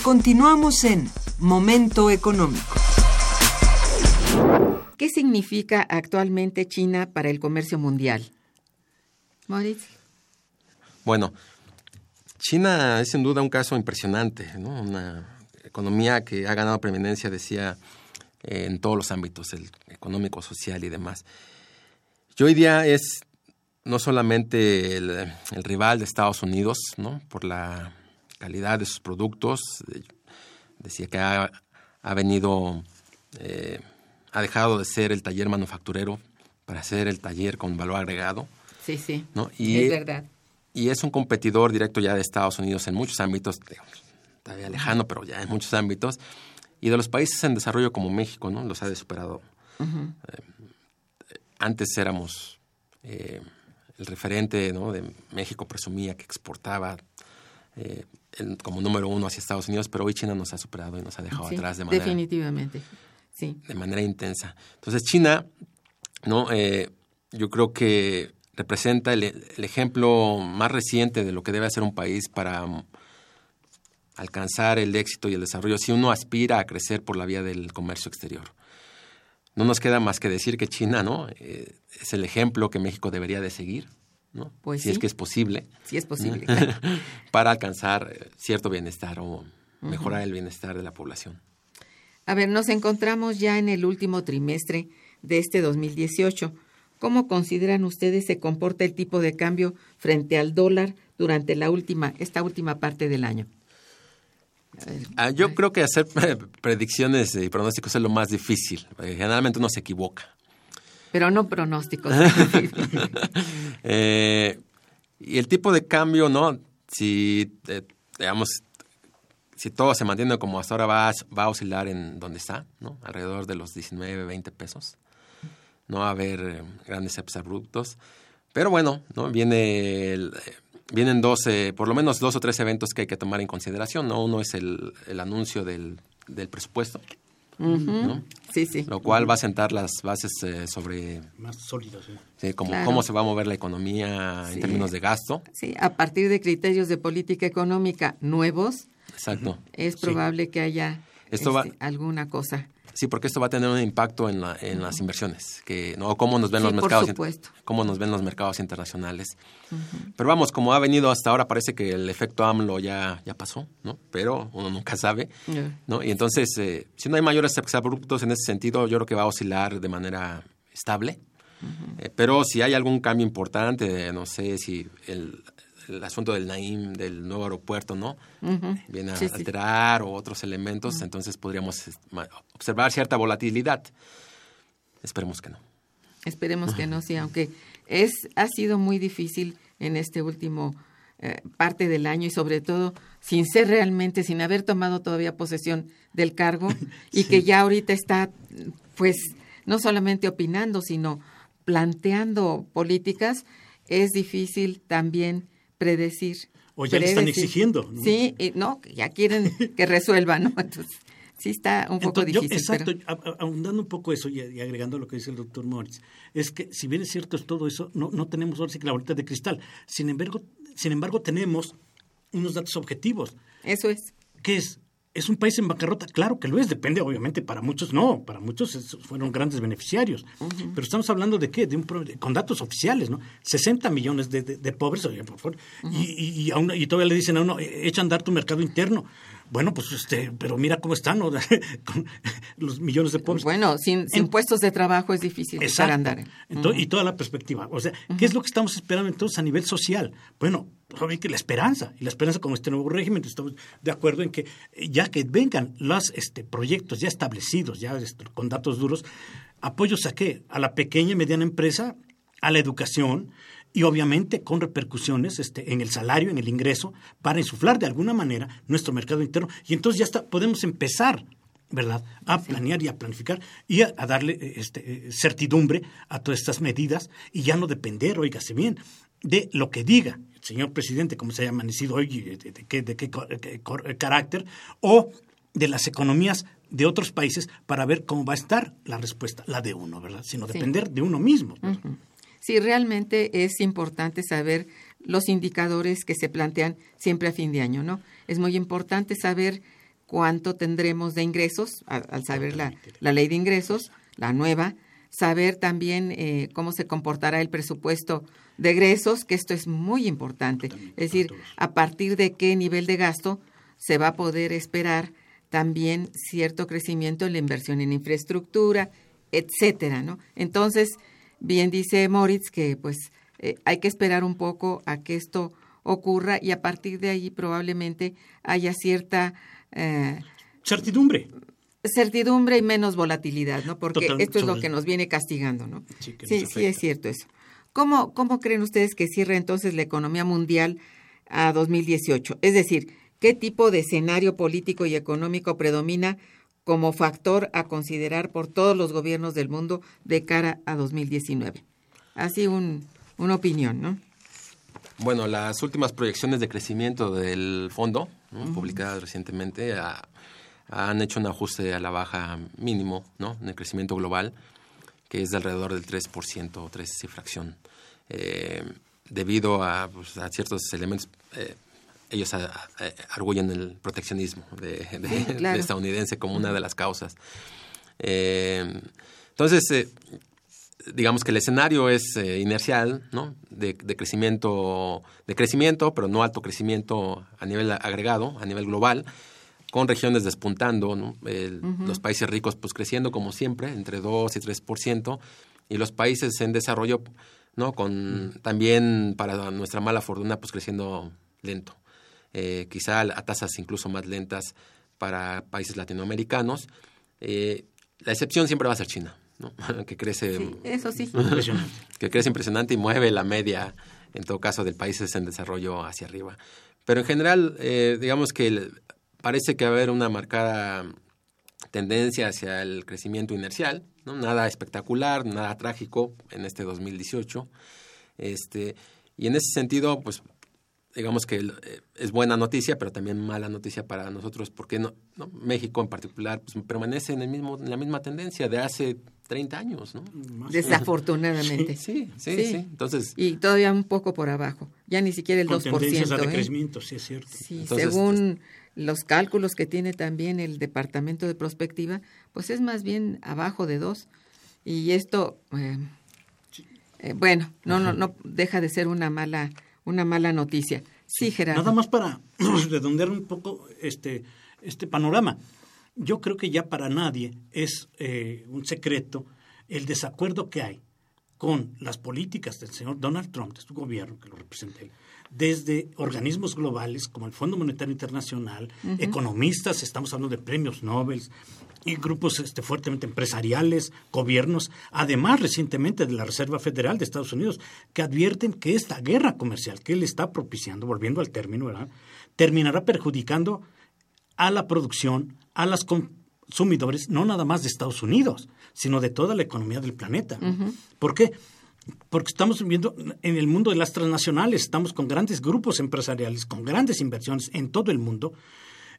Continuamos en Momento Económico. ¿Qué significa actualmente China para el comercio mundial? Moritz. Bueno, China es sin duda un caso impresionante, ¿no? Una economía que ha ganado preeminencia, decía, en todos los ámbitos, el económico, social y demás. Y hoy día es no solamente el, el rival de Estados Unidos, ¿no? Por la calidad de sus productos. Decía que ha, venido, eh, ha dejado de ser el taller manufacturero para ser el taller con valor agregado. Sí, sí. ¿no? Y, es verdad. Y es un competidor directo ya de Estados Unidos en muchos ámbitos, todavía lejano, pero ya en muchos ámbitos. Y de los países en desarrollo como México, ¿no? Los ha superado. Eh, antes éramos eh, el referente ¿no? de México, presumía que exportaba eh, como número uno hacia Estados Unidos, pero hoy China nos ha superado y nos ha dejado atrás de manera definitivamente, sí, de manera intensa. Entonces China, no, eh, yo creo que representa el, ejemplo más reciente de lo que debe hacer un país para um, alcanzar el éxito y el desarrollo si uno aspira a crecer por la vía del comercio exterior. No nos queda más que decir que China, ¿no? Eh, es el ejemplo que México debería de seguir ¿no? Pues si es que es posible. Si es posible. para alcanzar eh, cierto bienestar o mejorar el bienestar de la población. A ver, nos encontramos ya en el último trimestre de este 2018. ¿Cómo consideran ustedes se comporta el tipo de cambio frente al dólar durante la última, esta última parte del año? Ah, yo creo que hacer predicciones y pronósticos es lo más difícil. Generalmente uno se equivoca. Pero no pronósticos. eh, y el tipo de cambio, ¿no? Si, eh, digamos, si todo se mantiene como hasta ahora va, va a oscilar en donde está, ¿no? Alrededor de los 19, 20 pesos. No va a haber eh, grandes abruptos. Pero bueno, ¿no? Viene eh, vienen dos, por lo menos dos o tres eventos que hay que tomar en consideración. ¿no? Uno es el, el anuncio del, del presupuesto, Sí, sí. Lo cual va a sentar las bases eh, sobre... Más sólidas, sí. como cómo se va a mover la economía en términos de gasto. Sí, a partir de criterios de política económica nuevos. Exacto. Es probable que haya Esto este, alguna cosa. Sí, porque esto va a tener un impacto en, la, en las inversiones, que no cómo nos ven los mercados, cómo nos ven los mercados internacionales. Pero vamos, como ha venido hasta ahora, parece que el efecto AMLO ya ya pasó, ¿no? Pero uno nunca sabe, ¿no? Y entonces, eh, si no hay mayores abruptos en ese sentido, yo creo que va a oscilar de manera estable. Eh, pero si hay algún cambio importante, no sé si el, el asunto del Naim, del nuevo aeropuerto, ¿no? Viene a alterar o otros elementos, entonces podríamos observar cierta volatilidad. Esperemos que no. Esperemos que no, sí, aunque es ha sido muy difícil en este último eh, parte del año y sobre todo sin ser realmente, sin haber tomado todavía posesión del cargo y que ya ahorita está, pues, no solamente opinando, sino planteando políticas, es difícil también predecir. O ya le están exigiendo. Sí, no, ya quieren que resuelvan, ¿no? Entonces, sí está un poco difícil. exacto, ahondando un poco eso y, agregando lo que dice el doctor Moritz, es que si bien es cierto es todo eso, no, no tenemos ahora sí que la bolita de cristal. Sin embargo, sin embargo, tenemos unos datos objetivos. Eso es. ¿Qué es? ¿Es un país en bancarrota? Claro que lo es, depende, obviamente, para muchos no, para muchos fueron grandes beneficiarios. Pero estamos hablando de qué? De un, con datos oficiales, ¿no? 60 millones de, pobres, oye, por favor, y, y, y, todavía le dicen a uno, e, echa a andar tu mercado interno. Bueno, pues este, pero mira cómo están ¿no? con los millones de pobres. Bueno, sin, sin puestos de trabajo es difícil echar andar. Y toda la perspectiva. O sea, ¿qué es lo que estamos esperando entonces a nivel social? Bueno, que la esperanza, y la esperanza con este nuevo régimen, estamos de acuerdo en que ya que vengan los este, proyectos ya establecidos, ya este, con datos duros, apoyos a qué? A la pequeña y mediana empresa, a la educación, y obviamente con repercusiones este, en el salario, en el ingreso, para insuflar de alguna manera nuestro mercado interno. Y entonces ya está, podemos empezar, ¿verdad?, a planear y a planificar y a, darle este, eh, certidumbre a todas estas medidas y ya no depender, oígase bien, de lo que diga el señor presidente, como se haya amanecido hoy, de, de, qué, de qué carácter, o de las economías de otros países para ver cómo va a estar la respuesta, la de uno, ¿verdad? Sino depender de uno mismo. Sí, realmente es importante saber los indicadores que se plantean siempre a fin de año, ¿no? Es muy importante saber cuánto tendremos de ingresos, al, saber la, la, ley de ingresos, la nueva, saber también eh, cómo se comportará el presupuesto de egresos, que esto es muy importante. Es decir, a partir de qué nivel de gasto se va a poder esperar también cierto crecimiento en la inversión en infraestructura, etcétera, ¿no? Entonces, Bien dice Moritz que pues eh, hay que esperar un poco a que esto ocurra y a partir de ahí probablemente haya cierta eh, certidumbre certidumbre y menos volatilidad, ¿no? Porque esto es lo que nos viene castigando, ¿no? Sí, sí, es cierto eso. ¿Cómo, ¿Cómo creen ustedes que cierra entonces la economía mundial a 2018? Es decir, ¿qué tipo de escenario político y económico predomina como factor a considerar por todos los gobiernos del mundo de cara a 2019. Así un, una opinión, ¿no? Bueno, las últimas proyecciones de crecimiento del fondo, publicadas recientemente, han hecho un ajuste a la baja mínimo ¿no? en el crecimiento global, que es de alrededor del 3% o 3 y fracción, eh, debido a, pues, a, ciertos elementos eh, ellos arguyen el proteccionismo de, estadounidense como una de las causas. Eh, entonces, eh, digamos que el escenario es eh, inercial, ¿no? De, crecimiento, de crecimiento, pero no alto crecimiento a nivel agregado, a nivel global, con regiones despuntando, ¿no? los países ricos pues creciendo como siempre, entre 2 y 3%, y los países en desarrollo, ¿no? Con también para nuestra mala fortuna pues creciendo lento eh, quizá a tasas incluso más lentas para países latinoamericanos. Eh, la excepción siempre va a ser China. que crece... eso sí. que crece impresionante y mueve la media, en todo caso, del país en desarrollo hacia arriba. Pero en general, eh, digamos que parece que va a haber una marcada tendencia hacia el crecimiento inercial, ¿no? nada espectacular, nada trágico en este 2018. Este, y en ese sentido, pues digamos que eh, es buena noticia, pero también mala noticia para nosotros, porque no, México en particular pues, permanece en, el mismo, en la misma tendencia de hace 30 años, ¿no? Desafortunadamente. Sí, sí, sí, Entonces, y todavía un poco por abajo, ya ni siquiera el con 2%. Tendencias a ¿eh? decrecimiento, sí es cierto. Sí, según los cálculos que tiene también el Departamento de Prospectiva, pues es más bien abajo de 2. Y esto, eh, eh, bueno, no, no, no deja de ser una mala, una mala noticia. Sí, Gerardo. Nada más para redondear un poco este, este panorama. Yo creo que ya para nadie es eh, un secreto el desacuerdo que hay con las políticas del señor Donald Trump, de su gobierno, que lo representa él, desde organismos globales como el Fondo Monetario Internacional, economistas, estamos hablando de premios Nobel, y grupos este, fuertemente empresariales, gobiernos, además recientemente de la Reserva Federal de Estados Unidos, que advierten que esta guerra comercial que él está propiciando, volviendo al término, ¿verdad? terminará perjudicando a la producción, a los consumidores, no nada más de Estados Unidos, sino de toda la economía del planeta. ¿Por qué? porque estamos viviendo en el mundo de las transnacionales, estamos con grandes grupos empresariales, con grandes inversiones en todo el mundo,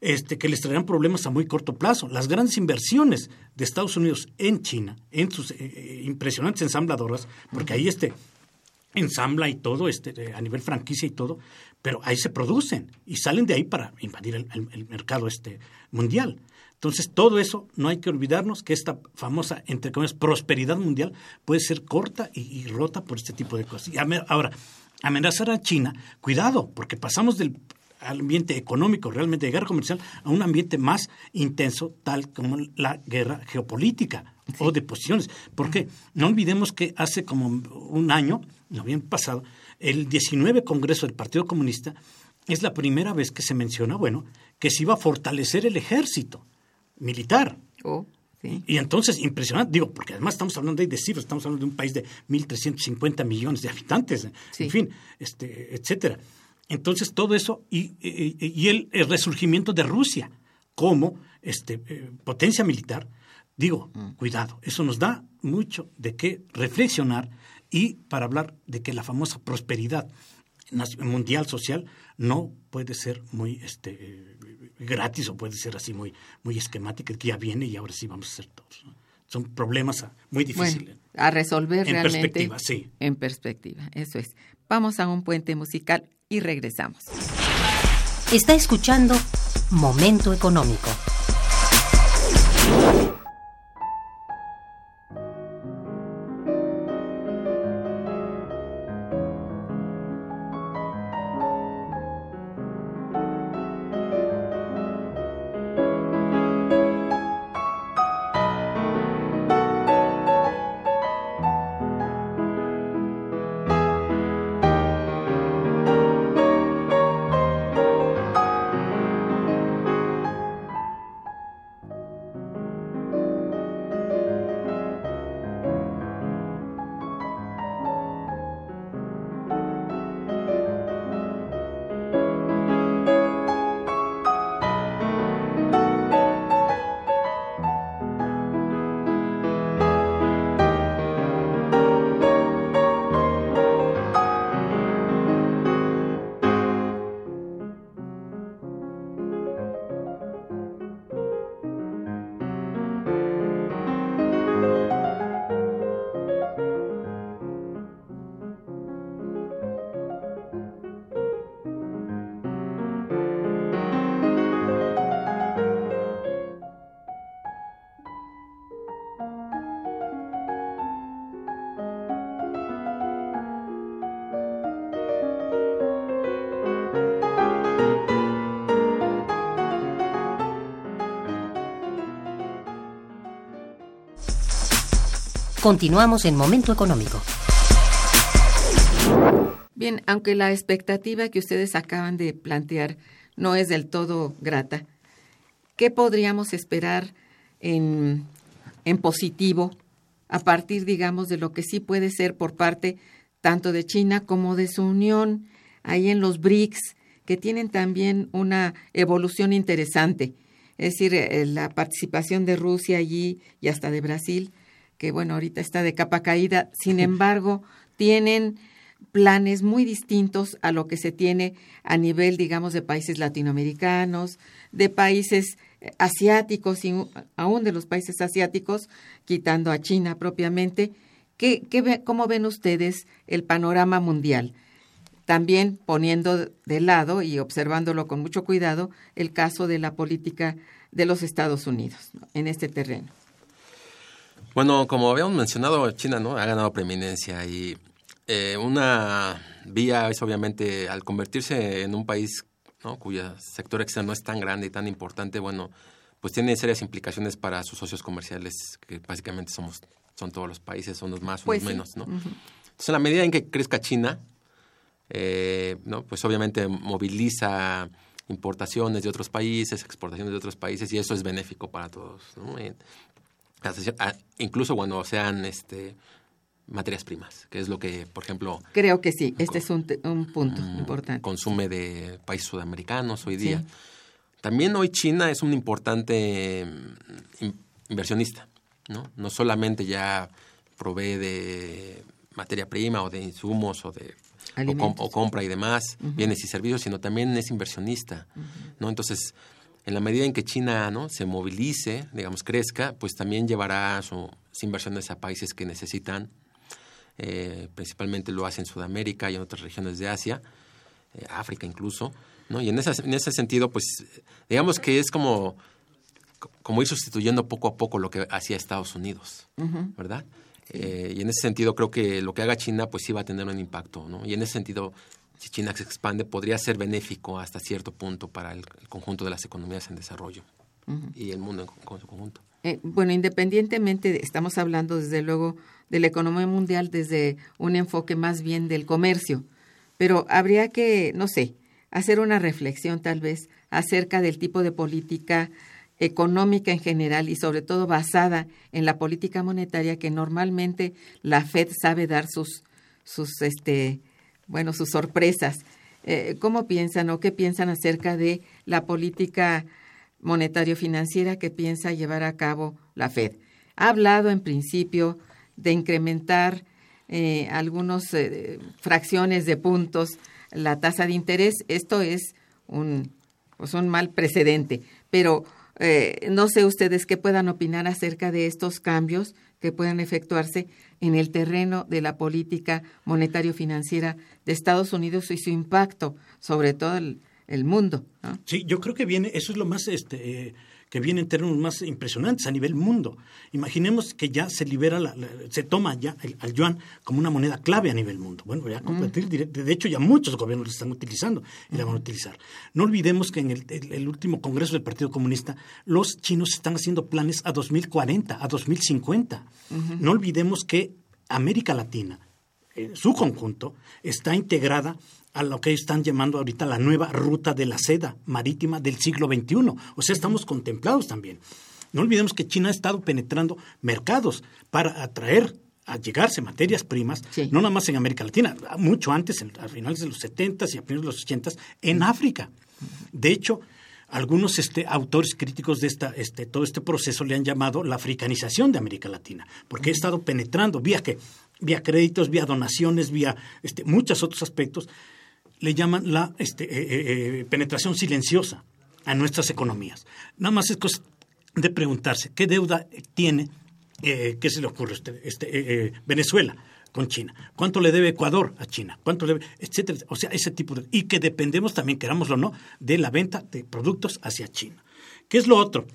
este, que les traerán problemas a muy corto plazo. Las grandes inversiones de Estados Unidos en China, en sus eh, eh, impresionantes ensambladoras, porque ahí este ensambla y todo, este, a nivel franquicia y todo, pero ahí se producen y salen de ahí para invadir el, mercado este mundial. Entonces, todo eso no hay que olvidarnos que esta famosa, entre comillas, prosperidad mundial puede ser corta y, rota por este tipo de cosas. Y ahora, amenazar a China, cuidado, porque pasamos del ambiente económico, realmente de guerra comercial, a un ambiente más intenso, tal como la guerra geopolítica o de posiciones. Porque no olvidemos que hace como un año, noviembre pasado, el 19 Congreso del Partido Comunista es la primera vez que se menciona, bueno, que se iba a fortalecer el ejército militar. Oh, y entonces, impresionante, digo, porque además estamos hablando de cifras, estamos hablando de un país de 1.350 millones de habitantes, en fin, este, etcétera. Entonces, todo eso y, y, el, resurgimiento de Rusia como este, eh, potencia militar, digo, mm. cuidado, eso nos da mucho de qué reflexionar y para hablar de que la famosa prosperidad mundial social no puede ser muy este, gratis o puede ser así muy, muy esquemática, que ya viene y ahora sí vamos a hacer todos. Son problemas muy difíciles. a resolver en realmente. perspectiva, sí. En perspectiva, eso es. Vamos a un puente musical y regresamos. Está escuchando Momento Económico. Continuamos en Momento Económico. Bien, aunque la expectativa que ustedes acaban de plantear no es del todo grata, ¿qué podríamos esperar en, en positivo a partir, digamos, de lo que sí puede ser por parte tanto de China como de su unión ahí en los BRICS, que tienen también una evolución interesante. Es decir, eh, la participación de Rusia allí y hasta de Brasil, que bueno, ahorita está de capa caída, sin embargo, tienen planes muy distintos a lo que se tiene a nivel, digamos, de países latinoamericanos, de países eh, asiáticos y aún de los países asiáticos, quitando a China propiamente. ¿Qué, qué, ¿Cómo ven ustedes el panorama mundial? También poniendo de lado y observándolo con mucho cuidado el caso de la política de los Estados Unidos en este terreno. Bueno, como habíamos mencionado, China no ha ganado preeminencia y eh, una vía es obviamente al convertirse en un país ¿no? cuyo sector externo es tan grande y tan importante, bueno, pues tiene serias implicaciones para sus socios comerciales, que básicamente somos, son todos los países, son los más, pues menos, ¿no? Entonces, en la medida en que crezca China, eh, ¿no? Pues obviamente moviliza importaciones de otros países, exportaciones de otros países, y eso es benéfico para todos, ¿no? Incluso cuando sean este materias primas, que es lo que, por ejemplo... Creo que sí, este es un, punto mm, importante. Consume de países sudamericanos hoy día. También hoy China es un importante mm, inversionista, ¿no? No solamente ya provee de materia prima o de insumos o de o, compra y demás, bienes y servicios, sino también es inversionista, ¿no? Entonces, en la medida en que China ¿no? se movilice, digamos, crezca, pues también llevará sus inversiones a países que necesitan eh, principalmente lo hace en Sudamérica y en otras regiones de Asia, eh, África incluso, ¿no? Y en, en ese sentido, pues, digamos que es como, como ir sustituyendo poco a poco lo que hacía Estados Unidos, ¿verdad? Eh, y en ese sentido creo que lo que haga China, pues sí va a tener un impacto, ¿no? Y en ese sentido, si China se expande, podría ser benéfico hasta cierto punto para el, conjunto de las economías en desarrollo y el mundo en, su conjunto. bueno, independientemente, estamos hablando desde luego de la economía mundial desde un enfoque más bien del comercio. Pero habría que, no sé, hacer una reflexión tal vez acerca del tipo de política económica en general y sobre todo basada en la política monetaria que normalmente la Fed sabe dar sus sus este bueno sus sorpresas. Eh, cómo piensan o qué piensan acerca de la política monetario financiera que piensa llevar a cabo la Fed ha hablado en principio de incrementar eh, algunas eh, fracciones de puntos la tasa de interés. Esto es un, pues un mal precedente, pero eh, no sé ustedes qué puedan opinar acerca de estos cambios que puedan efectuarse en el terreno de la política monetario-financiera de Estados Unidos y su impacto sobre todo el, el mundo. Sí, yo creo que viene, eso es lo más este, que viene en términos más impresionantes a nivel mundo. Imaginemos que ya se libera, la, se toma ya el, al yuan como una moneda clave a nivel mundo. Bueno, ya competir de hecho ya muchos gobiernos lo están utilizando y la van a utilizar. No olvidemos que en el, último Congreso del Partido Comunista los chinos están haciendo planes a 2040, a 2050. No olvidemos que América Latina, en su conjunto, está integrada a lo que están llamando ahorita la nueva ruta de la seda marítima del siglo XXI. O sea, estamos contemplados también. No olvidemos que China ha estado penetrando mercados para atraer a llegarse materias primas, no nada más en América Latina, mucho antes, a finales de los 70 y a finales de los 80 en África. De hecho, algunos este, autores críticos de esta, este, todo este proceso le han llamado la africanización de América Latina, porque ha estado penetrando vía que vía créditos, vía donaciones, vía este, muchos otros aspectos le llaman la este, eh, eh, eh, penetración silenciosa a nuestras economías. Nada más es cosa de preguntarse qué deuda tiene, qué se le ocurre, este, este Venezuela con China, cuánto le debe Ecuador a China, cuánto le debe, etcétera, o sea, ese tipo de y que dependemos también, querámoslo o no, de la venta de productos hacia China. ¿Qué es lo otro?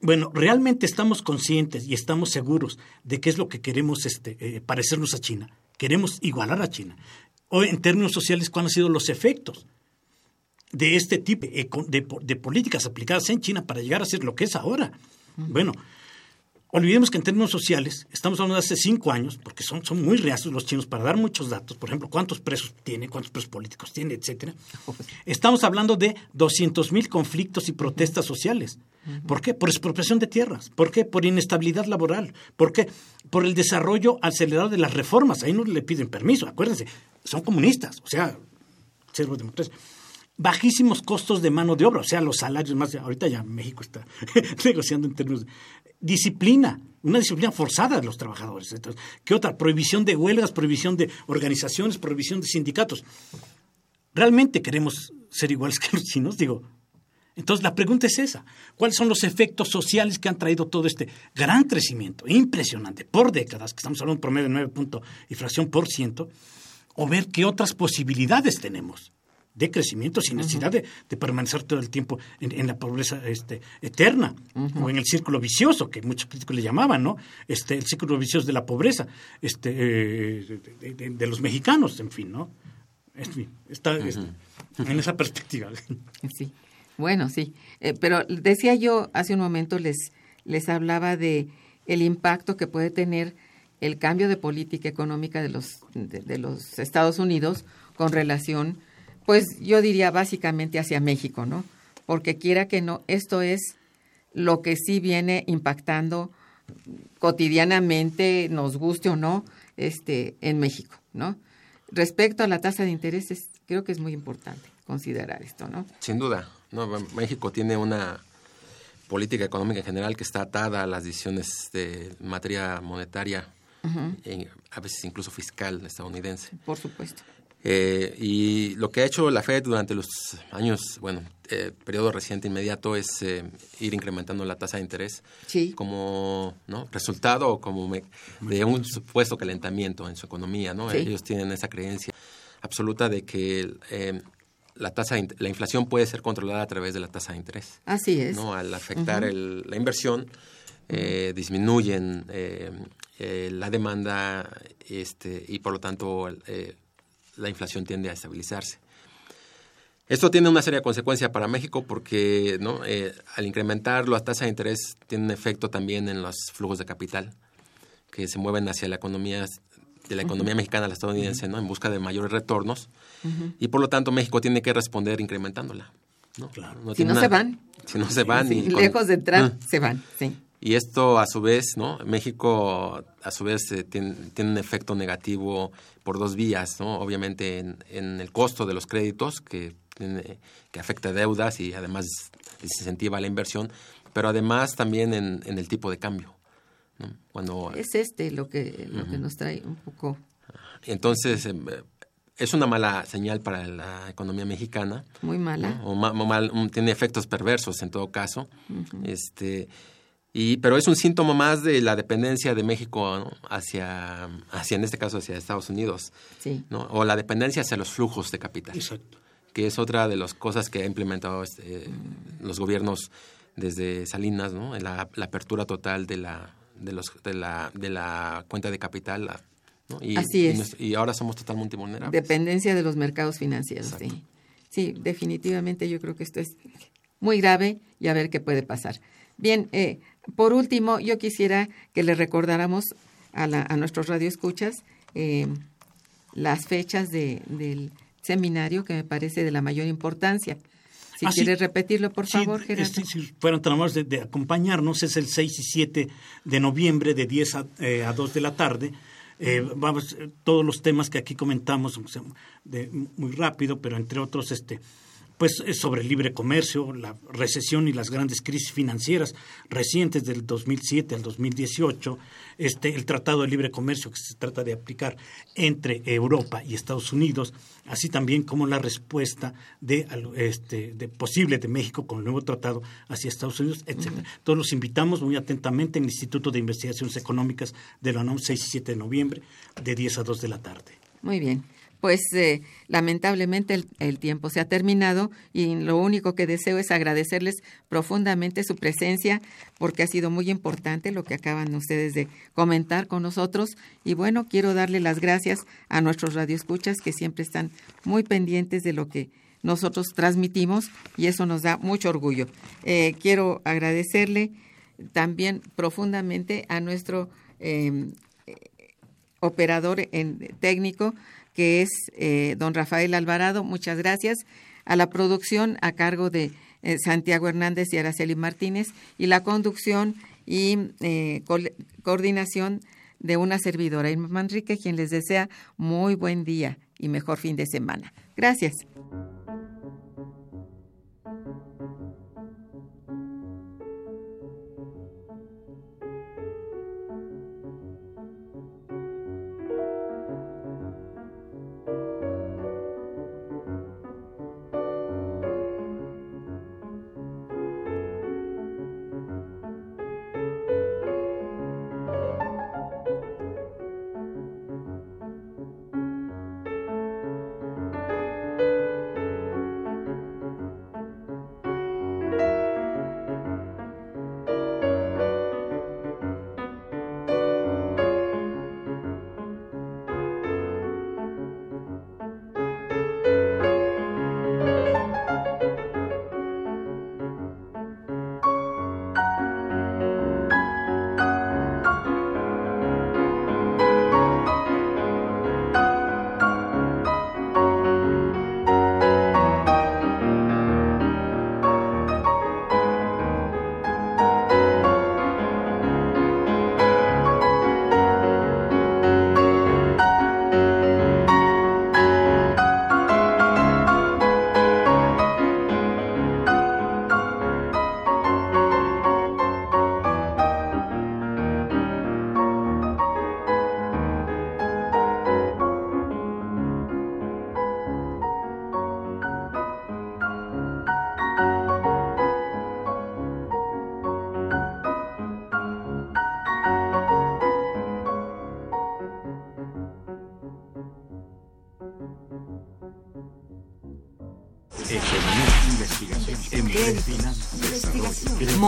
Bueno, realmente estamos conscientes y estamos seguros de qué es lo que queremos este, parecernos a China. Queremos igualar a China o en términos sociales cuáles han sido los efectos de este tipo de, políticas aplicadas en China para llegar a ser lo que es ahora. Bueno, olvidemos que en términos sociales, estamos hablando de hace cinco años, porque son, son muy reacios los chinos para dar muchos datos, por ejemplo, cuántos presos tiene, cuántos presos políticos tiene, etcétera. Estamos hablando de 200 mil conflictos y protestas sociales. ¿Por qué? Por expropiación de tierras. ¿Por qué? Por inestabilidad laboral. ¿Por qué? Por el desarrollo acelerado de las reformas. Ahí no le piden permiso, acuérdense. Son comunistas, o sea, cero democracia bajísimos costos de mano de obra, o sea, los salarios más. Ahorita ya México está negociando en términos de disciplina, una disciplina forzada de los trabajadores. ¿Qué otra? Prohibición de huelgas, prohibición de organizaciones, prohibición de sindicatos. ¿Realmente queremos ser iguales que los chinos? Digo. Entonces, la pregunta es esa. ¿Cuáles son los efectos sociales que han traído todo este gran crecimiento, impresionante, por décadas, que estamos hablando de un promedio de 9 puntos y fracción por ciento, o ver qué otras posibilidades tenemos? de crecimiento sin necesidad de, permanecer todo el tiempo en, la pobreza este, eterna o en el círculo vicioso que muchos críticos le llamaban, ¿no? Este, el círculo vicioso de la pobreza este, eh, de, los mexicanos, en fin, ¿no? En fin, está este, en esa perspectiva. Sí, bueno, sí. Eh, pero decía yo hace un momento, les, les hablaba de el impacto que puede tener el cambio de política económica de los, de los Estados Unidos con relación pues yo diría básicamente hacia México, ¿no? Porque quiera que no, esto es lo que sí viene impactando cotidianamente, nos guste o no, este, en México, ¿no? Respecto a la tasa de intereses, creo que es muy importante considerar esto, ¿no? Sin duda, no, México tiene una política económica en general que está atada a las decisiones de materia monetaria, a veces incluso fiscal estadounidense. Por supuesto. Eh, y lo que ha hecho la Fed durante los años, bueno, eh, periodo reciente inmediato es eh, ir incrementando la tasa de interés como ¿no? resultado como de un supuesto calentamiento en su economía, ¿no? Ellos tienen esa creencia absoluta de que eh, la tasa la inflación puede ser controlada a través de la tasa de interés. Así es. ¿no? Al afectar el, la inversión disminuyen la demanda este y por lo tanto la inflación tiende a estabilizarse. Esto tiene una seria consecuencia para México porque ¿no? Eh, al incrementar las tasas de interés tiene un efecto también en los flujos de capital que se mueven hacia la economía de la economía mexicana a la estadounidense, ¿no? En busca de mayores retornos y por lo tanto México tiene que responder incrementándola. ¿no? Claro. si no se van. Si no se van. y lejos de entrar, se van, sí. Y esto a su vez, ¿no? México a su vez eh, tiene, un efecto negativo por dos vías, ¿no? Obviamente en, el costo de los créditos, que, que afecta deudas y además desincentiva la inversión, pero además también en, el tipo de cambio. Cuando, es este lo que, lo que nos trae un poco. Entonces, em, es una mala señal para la economía mexicana. Muy mala. O mal, tiene efectos perversos en todo caso. Este y, pero es un síntoma más de la dependencia de México hacia, hacia, en este caso, hacia Estados Unidos. Sí. ¿no? O la dependencia hacia los flujos de capital. Exacto. Que es otra de las cosas que ha implementado este, los gobiernos desde Salinas, ¿no? La, la, apertura total de la, de, los, de, la, de la cuenta de capital. ¿no? Y, Así es. Y, ahora somos totalmente vulnerables. Dependencia de los mercados financieros, sí. Sí, definitivamente yo creo que esto es muy grave y a ver qué puede pasar. Bien, eh, por último, yo quisiera que le recordáramos a, la, a nuestros radioescuchas eh, las fechas de, del seminario que me parece de la mayor importancia. Si ah, quieres repetirlo, por favor, Gerardo. si fueran tan amables de, acompañarnos, es el 6 y 7 de noviembre de 10 a, eh, a 2 de la tarde. Eh, vamos, todos los temas que aquí comentamos de, muy rápido, pero entre otros, este, pues sobre el libre comercio, la recesión y las grandes crisis financieras recientes del 2007 al 2018, este, el Tratado de Libre Comercio que se trata de aplicar entre Europa y Estados Unidos, así también como la respuesta de, este, de posible de México con el nuevo tratado hacia Estados Unidos, etcétera. Todos los invitamos muy atentamente en el Instituto de Investigaciones Económicas de la UNAM 6 y 7 de noviembre de 10 a 2 de la tarde. Muy bien pues eh, lamentablemente el, tiempo se ha terminado y lo único que deseo es agradecerles profundamente su presencia porque ha sido muy importante lo que acaban ustedes de comentar con nosotros y bueno, quiero darle las gracias a nuestros radioescuchas que siempre están muy pendientes de lo que nosotros transmitimos y eso nos da mucho orgullo. Eh, quiero agradecerle también profundamente a nuestro em, operador técnico, que es eh, don Rafael Alvarado. Muchas gracias. A la producción a cargo de eh, Santiago Hernández y Araceli Martínez y la conducción y eh, coordinación de una servidora, Irma Manrique, quien les desea muy buen día y mejor fin de semana. Gracias.